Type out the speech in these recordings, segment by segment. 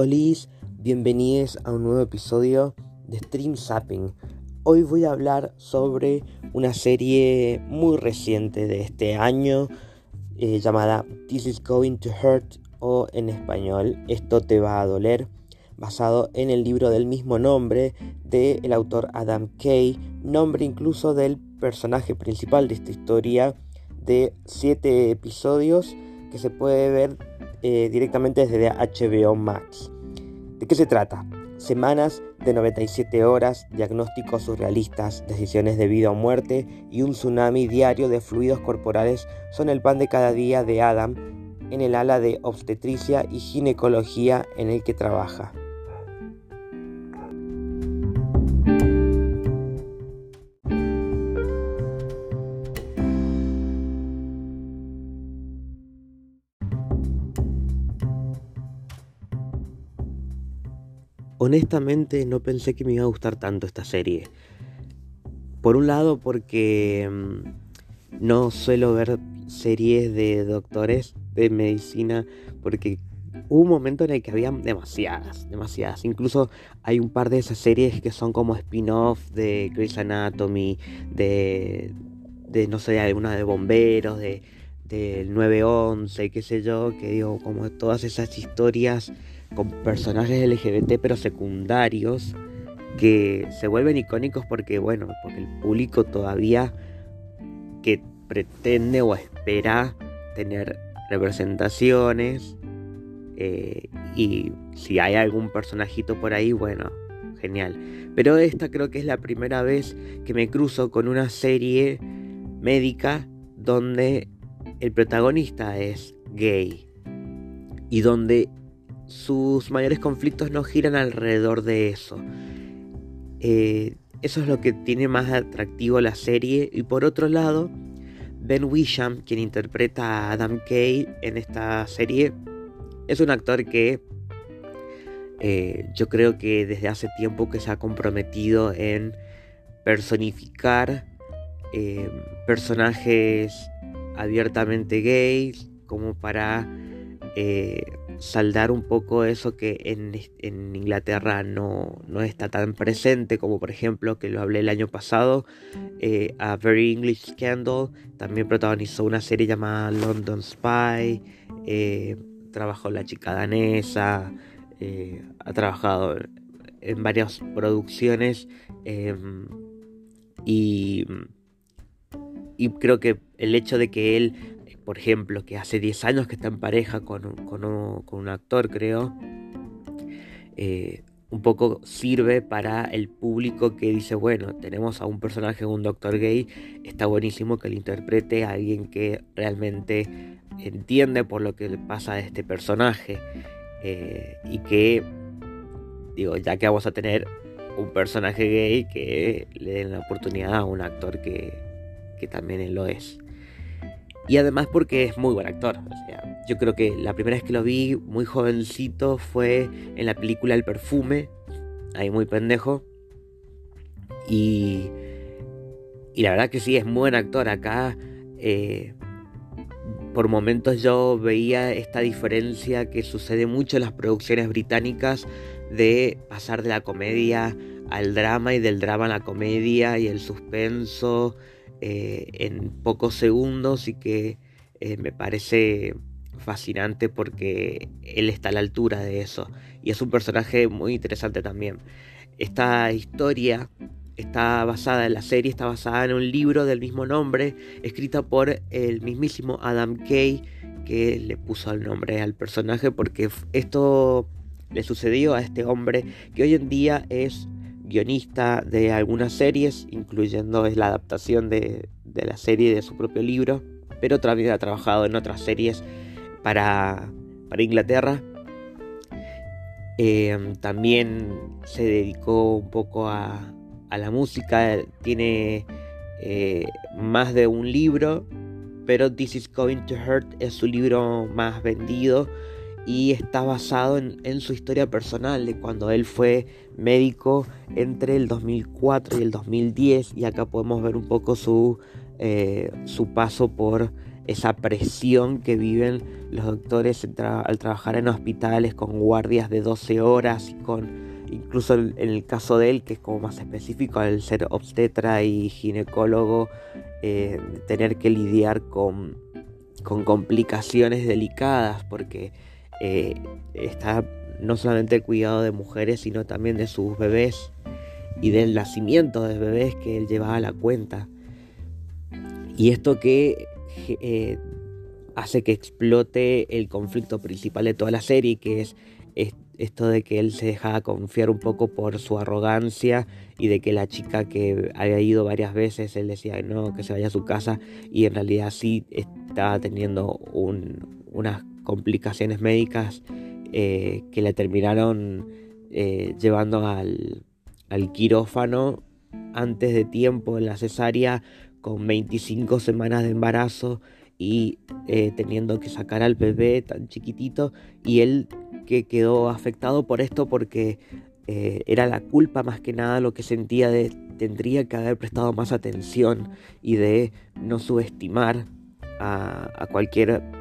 Olis, bienvenidos a un nuevo episodio de Stream Zapping. Hoy voy a hablar sobre una serie muy reciente de este año eh, llamada This is Going to Hurt o en español Esto te va a doler, basado en el libro del mismo nombre del autor Adam Kay, nombre incluso del personaje principal de esta historia de siete episodios que se puede ver eh, directamente desde HBO Max. ¿De qué se trata? Semanas de 97 horas, diagnósticos surrealistas, decisiones de vida o muerte y un tsunami diario de fluidos corporales son el pan de cada día de Adam en el ala de obstetricia y ginecología en el que trabaja. Honestamente no pensé que me iba a gustar tanto esta serie. Por un lado porque mm, no suelo ver series de doctores de medicina porque hubo un momento en el que había demasiadas, demasiadas. Incluso hay un par de esas series que son como spin-off de Grey's Anatomy, de, de no sé, alguna de bomberos, de del 911, qué sé yo, que digo, como todas esas historias con personajes LGBT pero secundarios que se vuelven icónicos porque, bueno, porque el público todavía que pretende o espera tener representaciones eh, y si hay algún personajito por ahí, bueno, genial. Pero esta creo que es la primera vez que me cruzo con una serie médica donde el protagonista es gay y donde sus mayores conflictos no giran alrededor de eso. Eh, eso es lo que tiene más atractivo la serie. Y por otro lado, Ben Wisham, quien interpreta a Adam Kay en esta serie, es un actor que eh, yo creo que desde hace tiempo que se ha comprometido en personificar eh, personajes abiertamente gays como para saldar un poco eso que en, Inglaterra no, está tan presente, como por ejemplo, que lo hablé el año pasado, eh, A Very English Scandal, también protagonizó una serie llamada London Spy, eh, trabajó La chica danesa, eh, ha trabajado en varias producciones em, y, y creo que el hecho de que él por ejemplo, que hace 10 años que está en pareja con, un actor, creo, eh, un poco sirve para el público que dice, bueno, tenemos a un personaje, un doctor gay, está buenísimo que lo interprete a alguien que realmente entiende por lo que le pasa a este personaje. Eh, y que, digo, ya que vamos a tener un personaje gay, que le den la oportunidad a un actor que, que también lo es. Y además porque es muy buen actor. O sea, yo creo que la primera vez que lo vi muy jovencito fue en la película El perfume. Ahí muy pendejo. Y, y la verdad que sí, es muy buen actor. Acá eh, por momentos yo veía esta diferencia que sucede mucho en las producciones británicas de pasar de la comedia al drama y del drama a la comedia y el suspenso eh, en pocos segundos y que eh, me parece fascinante porque él está a la altura de eso y es un personaje muy interesante también. Esta historia está basada en la serie, está basada en un libro del mismo nombre, escrita por el mismísimo Adam Kay, que le puso el nombre al personaje porque esto le sucedió a este hombre que hoy en día es guionista de algunas series, incluyendo la adaptación de, la serie de su propio libro, pero también ha trabajado en otras series para, Inglaterra. Em, también se dedicó un poco a, la música, tiene eh, más de un libro, pero This is Going to Hurt es su libro más vendido y está basado en, su historia personal de cuando él fue médico entre el 2004 y el 2010 y acá podemos ver un poco su, eh, su paso por esa presión que viven los doctores al trabajar en hospitales con guardias de 12 horas y con incluso en el caso de él, que es como más específico al ser obstetra y ginecólogo, eh, tener que lidiar con, con complicaciones delicadas, porque eh, está no solamente el cuidado de mujeres, sino también de sus bebés y del nacimiento de bebés que él llevaba a la cuenta. Y esto que eh, hace que explote el conflicto principal de toda la serie, que es esto de que él se dejaba confiar un poco por su arrogancia y de que la chica que había ido varias veces, él decía no, que se vaya a su casa y en realidad sí estaba teniendo unas complicaciones médicas eh, que le terminaron eh, llevando al, al quirófano antes de tiempo en la cesárea con 25 semanas de embarazo y eh, teniendo que sacar al bebé tan chiquitito. Y él que quedó afectado por esto porque era la culpa más que nada lo que sentía de tendría que haber prestado más atención y de no subestimar a, cualquier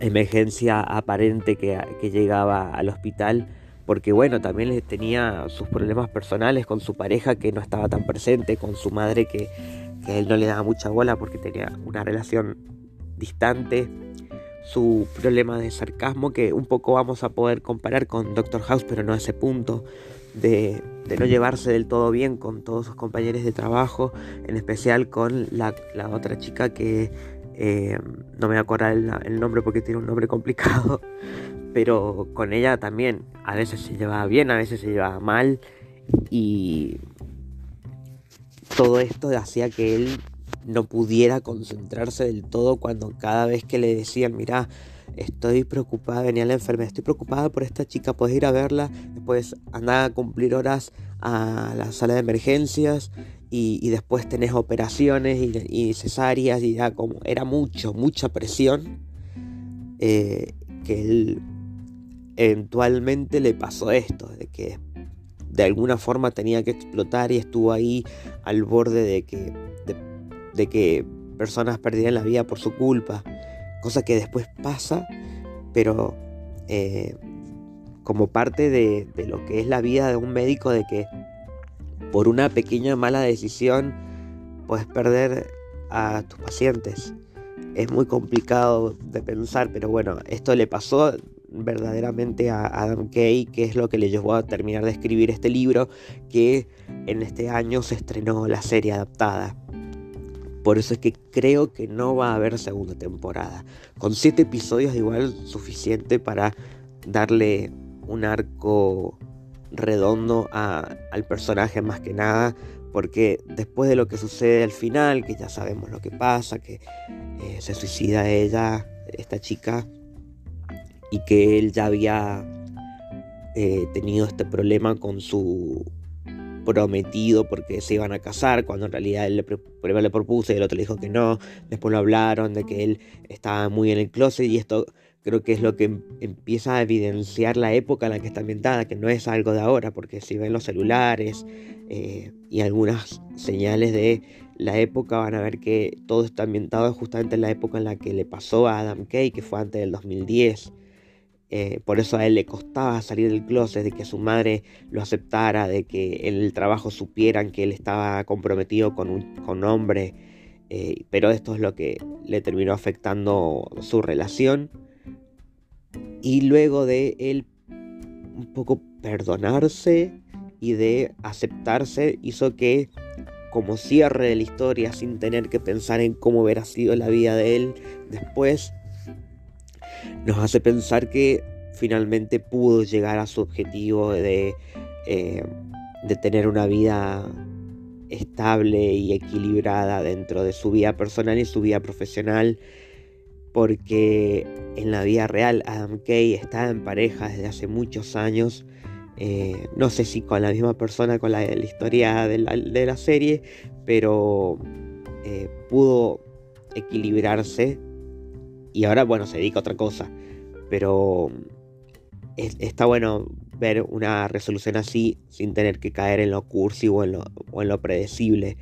emergencia aparente que, llegaba al hospital porque bueno, también tenía sus problemas personales con su pareja que no estaba tan presente, con su madre que, que él no le daba mucha bola porque tenía una relación distante. Su problema de sarcasmo que un poco vamos a poder comparar con Doctor House, pero no a ese punto de, no llevarse del todo bien con todos sus compañeros de trabajo, en especial con la, otra chica que eh, no me voy a acordar el, nombre porque tiene un nombre complicado, pero con ella también. A veces se llevaba bien, a veces se llevaba mal. Y todo esto hacía que él no pudiera concentrarse del todo cuando cada vez que le decían, mira, estoy preocupada, venía la enfermedad, estoy preocupada por esta chica, puedes ir a verla, después andar a cumplir horas a la sala de emergencias y, después tenés operaciones y, cesáreas y ya como era mucho, mucha presión eh, que él eventualmente le pasó esto, de que de alguna forma tenía que explotar y estuvo ahí al borde de que de que personas perdieran la vida por su culpa, cosa que después pasa, pero eh, como parte de, lo que es la vida de un médico, de que por una pequeña mala decisión puedes perder a tus pacientes. Es muy complicado de pensar, pero bueno, esto le pasó verdaderamente a Adam Kay, que es lo que le llevó a terminar de escribir este libro, que en este año se estrenó la serie adaptada. Por eso es que creo que no va a haber segunda temporada. Con siete episodios igual suficiente para darle un arco redondo al personaje más que nada. Porque después de lo que sucede al final, que ya sabemos lo que pasa, que eh, se suicida ella, esta chica, y que él ya había eh, tenido este problema con su prometido porque se iban a casar, cuando en realidad él le, primero le propuso y el otro le dijo que no, después lo hablaron de que él estaba muy en el closet y esto creo que es lo que em, empieza a evidenciar la época en la que está ambientada, que no es algo de ahora, porque si ven los celulares eh, y algunas señales de la época van a ver que todo está ambientado justamente en la época en la que le pasó a Adam Kay, que fue antes del 2010. Eh, por eso a él le costaba salir del closet, de que su madre lo aceptara, de que en el trabajo supieran que él estaba comprometido con un hombre. Eh, pero esto es lo que le terminó afectando su relación. Y luego de él un poco perdonarse y de aceptarse, hizo que como cierre de la historia, sin tener que pensar en cómo hubiera sido la vida de él después, nos hace pensar que finalmente pudo llegar a su objetivo de, eh, de tener una vida estable y equilibrada dentro de su vida personal y su vida profesional porque en la vida real Adam Kay está en pareja desde hace muchos años eh, no sé si con la misma persona con la, historia de la, serie pero eh, pudo equilibrarse y ahora, bueno, se dedica a otra cosa. Pero está bueno ver una resolución así sin tener que caer en lo cursi o en lo, o en lo predecible.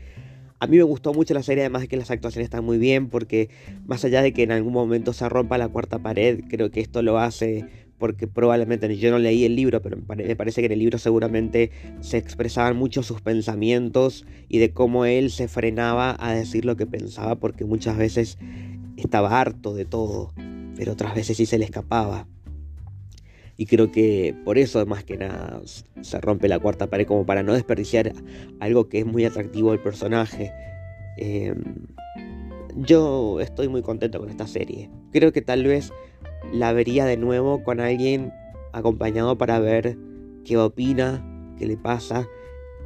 A mí me gustó mucho la serie, además de que las actuaciones están muy bien, porque más allá de que en algún momento se rompa la cuarta pared, creo que esto lo hace porque probablemente yo no leí el libro, pero me parece que en el libro seguramente se expresaban mucho sus pensamientos y de cómo él se frenaba a decir lo que pensaba, porque muchas veces estaba harto de todo, pero otras veces sí se le escapaba. Y creo que por eso más que nada se rompe la cuarta pared, como para no desperdiciar algo que es muy atractivo del personaje. Em, yo estoy muy contento con esta serie. Creo que tal vez la vería de nuevo con alguien acompañado para ver qué opina, qué le pasa.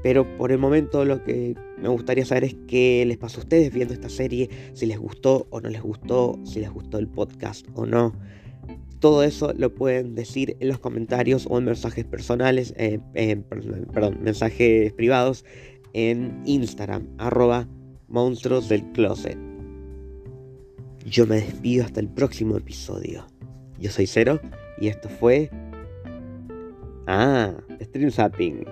Pero por el momento lo que me gustaría saber es qué les pasó a ustedes viendo esta serie, si les gustó o no les gustó, si les gustó el podcast o no. Todo eso lo pueden decir en los comentarios o en mensajes personales, eh, perdón, mensajes privados en Instagram, arroba monstruos del closet. Yo me despido hasta el próximo episodio. Yo soy Cero y esto fue... Ah, Stream.